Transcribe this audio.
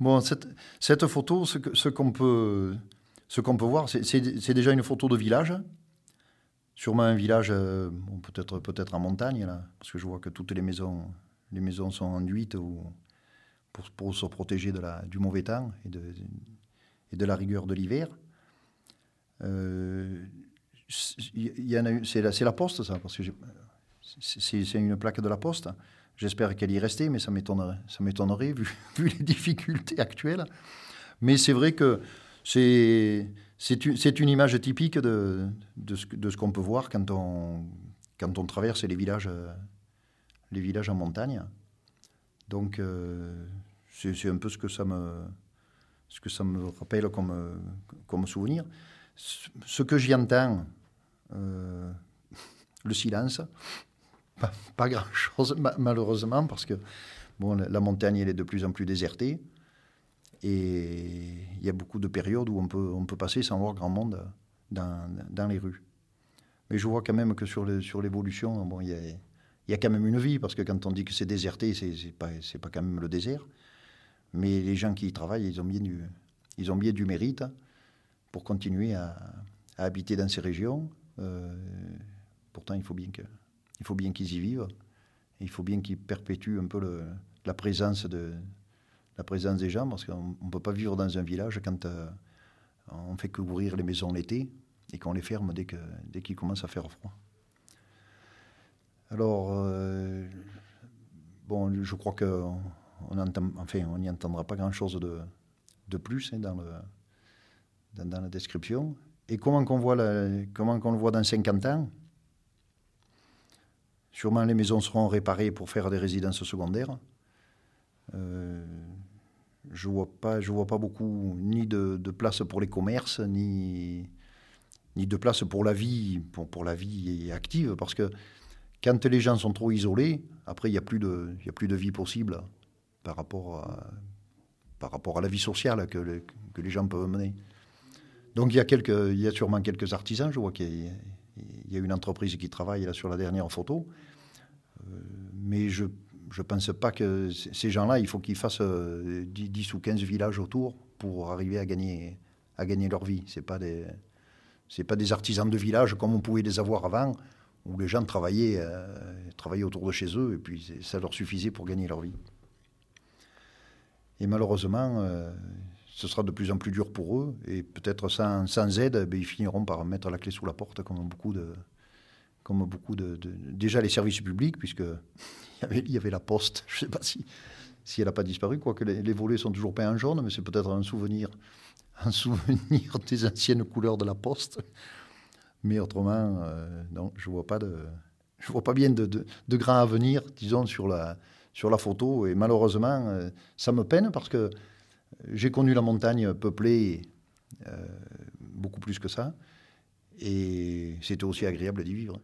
Bon, cette, photo, ce qu'on peut, ce qu'on peut voir, c'est déjà une photo de village. Sûrement un village, euh, peut-être peut, -être, en montagne, là, parce que je vois que toutes les maisons, les maisons sont enduites ou, pour, se protéger du mauvais temps et de, et de la rigueur de l'hiver. Euh, c'est la, la poste, ça, parce que c'est une plaque de la poste. J'espère qu'elle y restait, mais ça m'étonnerait, vu, les difficultés actuelles. Mais c'est vrai que c'est une image typique de, ce, qu'on peut voir quand on, traverse les villages, en montagne. Donc, euh, c'est un peu ce que ça me, rappelle comme, comme souvenir. Ce que j'y entends, euh, le silence, pas, grand-chose, malheureusement, parce que bon, la montagne elle est de plus en plus désertée. Et il y a beaucoup de périodes où on peut, on peut passer sans voir grand monde dans, dans les rues. Mais je vois quand même que sur l'évolution, sur bon, il y a, y a quand même une vie, parce que quand on dit que c'est déserté, c'est pas, pas quand même le désert. Mais les gens qui y travaillent, ils ont bien du, ils ont bien du mérite pour continuer à, habiter dans ces régions. Euh, pourtant, il faut bien qu'ils y vivent. il faut bien qu'ils perpétuent un peu la présence des gens, parce qu'on ne peut pas vivre dans un village quand euh, on fait couvrir les maisons l'été et qu'on les ferme dès qu'il commence à faire froid. Alors, euh, bon, je crois qu'on n'y entendra pas grand-chose de, plus hein, dans, dans, la description. Et comment qu'on le voit dans 50 ans? Sûrement les maisons seront réparées pour faire des résidences secondaires. Euh, je vois vois pas beaucoup ni de, de, place pour les commerces, ni, ni de place pour la vie, pour, la vie active, parce que quand les gens sont trop isolés, après il n'y a plus de, a plus de vie possible par rapport à, par rapport à la vie sociale que, que les gens peuvent mener. Donc il y a il y a sûrement quelques artisans. Je vois qu'il y, y, a une entreprise qui travaille là sur la dernière photo, euh, mais je ne pense pas que ces gens-là, il faut qu'ils fassent 10, euh, ou 15 villages autour pour arriver à gagner, à gagner leur vie. Ce pas des pas des artisans de village comme on pouvait les avoir avant, où les gens travaillaient, euh, travaillaient autour de chez eux et puis ça leur suffisait pour gagner leur vie. Et malheureusement, ce sera de plus en plus dur pour eux et peut-être sans, aide, ben, ils finiront par mettre la clé sous la porte comme beaucoup de, comme beaucoup de, déjà les services publics, puisque il y avait, la poste. Je ne sais pas si, si elle n'a pas disparu, quoique les, les volets sont toujours peints en jaune, mais c'est peut-être un souvenir, un souvenir des anciennes couleurs de la poste. Mais autrement, euh, non, je vois vois pas bien de, de, de grand avenir, disons, sur la, sur la photo. Et malheureusement, euh, ça me peine parce que j'ai connu la montagne peuplée euh, beaucoup plus que ça. Et c'était aussi agréable d'y vivre.